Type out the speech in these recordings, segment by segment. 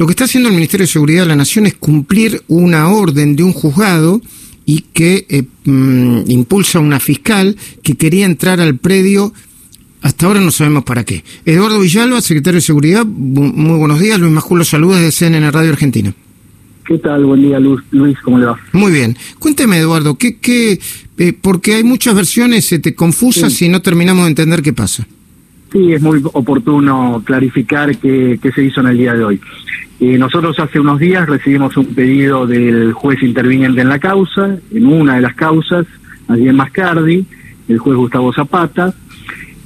lo que está haciendo el Ministerio de Seguridad de la Nación es cumplir una orden de un juzgado y que eh, mm, impulsa una fiscal que quería entrar al predio. Hasta ahora no sabemos para qué. Eduardo Villalba, secretario de Seguridad, muy buenos días. Luis Majulo, saludos de CNN Radio Argentina. ¿Qué tal? Buen día, Luis. ¿Cómo le va? Muy bien. Cuénteme, Eduardo, ¿qué, qué, eh, porque hay muchas versiones te confusas y no terminamos de entender qué pasa. Sí, es muy oportuno clarificar qué, qué se hizo en el día de hoy. Eh, nosotros hace unos días recibimos un pedido del juez interviniente en la causa, en una de las causas, allí en Mascardi, el juez Gustavo Zapata,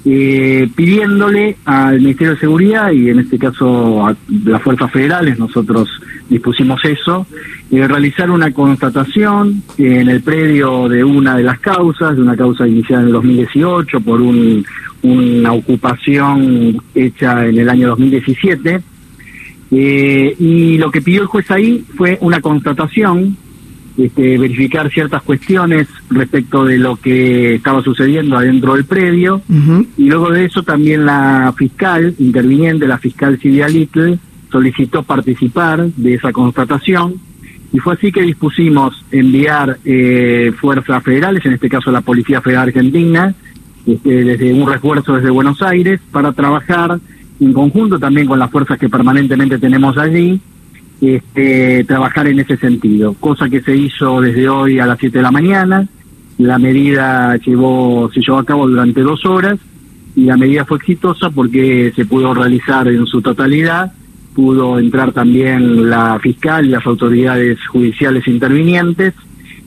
eh, pidiéndole al Ministerio de Seguridad y en este caso a las fuerzas federales, nosotros dispusimos eso, eh, realizar una constatación en el predio de una de las causas, de una causa iniciada en el 2018 por una ocupación hecha en el año 2017. Eh, y lo que pidió el juez ahí fue una constatación este, verificar ciertas cuestiones respecto de lo que estaba sucediendo adentro del predio. Y luego de eso también la fiscal interviniente, la fiscal Silvia Little, solicitó participar de esa constatación. Y fue así que dispusimos enviar eh, fuerzas federales, en este caso la Policía Federal Argentina, este, desde un refuerzo desde Buenos Aires para trabajar en conjunto también con las fuerzas que permanentemente tenemos allí este, trabajar en ese sentido, cosa que se hizo desde hoy a las 7 de la mañana. La medida llevó, se llevó a cabo durante dos horas y la medida fue exitosa porque se pudo realizar en su totalidad, pudo entrar también la fiscal y las autoridades judiciales intervinientes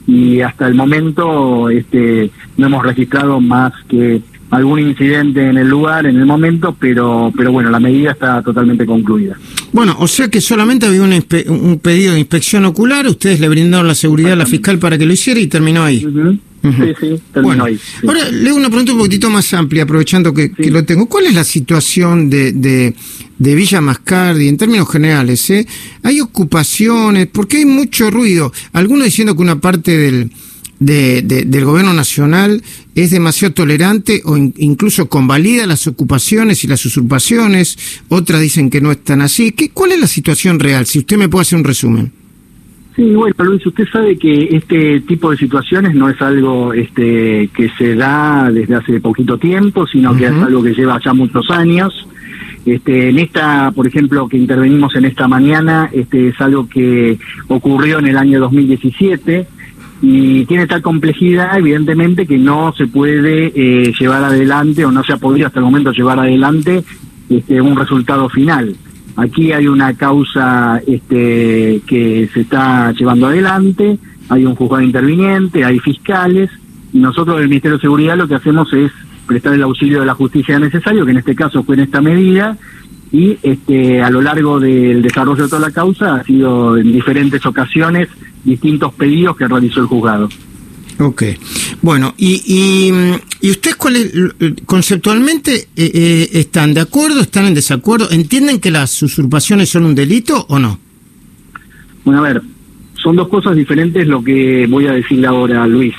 y hasta el momento este, no hemos registrado más que algún incidente en el lugar, en el momento, pero, pero bueno, la medida está totalmente concluida. Bueno, o sea que solamente había un, pedido de inspección ocular, ustedes le brindaron la seguridad a la fiscal para que lo hiciera y terminó ahí. Sí, sí, terminó ahí. Ahora le hago una pregunta un poquitito más amplia, aprovechando que, lo tengo. ¿Cuál es la situación de, de, de Villa Mascardi en términos generales? Eh? ¿Hay ocupaciones? Porque hay mucho ruido. Algunos diciendo que una parte del de, del gobierno nacional es demasiado tolerante o incluso convalida las ocupaciones y las usurpaciones, otras dicen que no están así. ¿Qué, ¿Cuál es la situación real? Si usted me puede hacer un resumen. Sí, bueno, Luis, usted sabe que este tipo de situaciones no es algo este, que se da desde hace poquito tiempo, sino que es algo que lleva ya muchos años. Este, en esta, por ejemplo, que intervenimos en esta mañana, este es algo que ocurrió en el año 2017 y tiene tal complejidad, evidentemente, que no se puede eh, llevar adelante o no se ha podido hasta el momento llevar adelante este, un resultado final. Aquí hay una causa este, que se está llevando adelante, hay un juzgado interviniente, hay fiscales, y nosotros del Ministerio de Seguridad lo que hacemos es prestar el auxilio de la justicia necesario, que en este caso fue en esta medida, y este, a lo largo del desarrollo de toda la causa ha sido en diferentes ocasiones distintos pedidos que realizó el juzgado. Ok. Bueno, y, y, y ustedes cuál conceptualmente eh, eh, están de acuerdo, están en desacuerdo, entienden que las usurpaciones son un delito o no? Bueno, a ver, son dos cosas diferentes lo que voy a decirle ahora, Luis.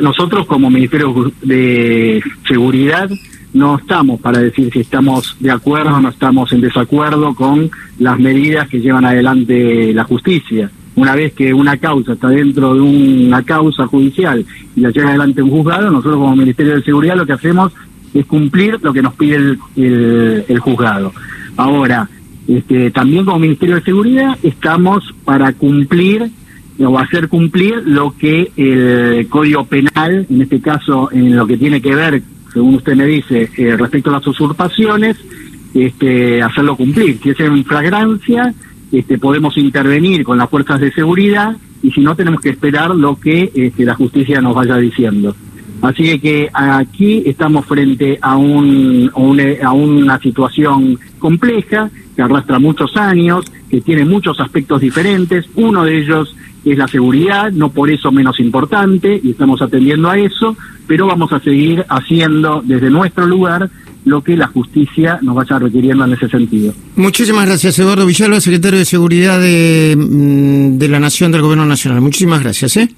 Nosotros como Ministerio de Seguridad no estamos para decir si estamos de acuerdo o no estamos en desacuerdo con las medidas que llevan adelante la justicia una vez que una causa está dentro de una causa judicial y la lleva adelante un juzgado, nosotros como Ministerio de Seguridad lo que hacemos es cumplir lo que nos pide el, juzgado. Ahora, este, también como Ministerio de Seguridad estamos para cumplir o hacer cumplir lo que el Código Penal, en este caso en lo que tiene que ver, según usted me dice, eh, respecto a las usurpaciones, este, hacerlo cumplir. Si es en flagrancia, este, podemos intervenir con las fuerzas de seguridad y si no tenemos que esperar lo que este, la justicia nos vaya diciendo. Así que aquí estamos frente a, un, a una situación compleja que arrastra muchos años, que tiene muchos aspectos diferentes. Uno de ellos es la seguridad, no por eso menos importante, y estamos atendiendo a eso, pero vamos a seguir haciendo desde nuestro lugar lo que la justicia nos vaya requiriendo en ese sentido. Muchísimas gracias, Eduardo Villalba, secretario de Seguridad de, mm, de la Nación del Gobierno Nacional. Muchísimas gracias. ¿eh?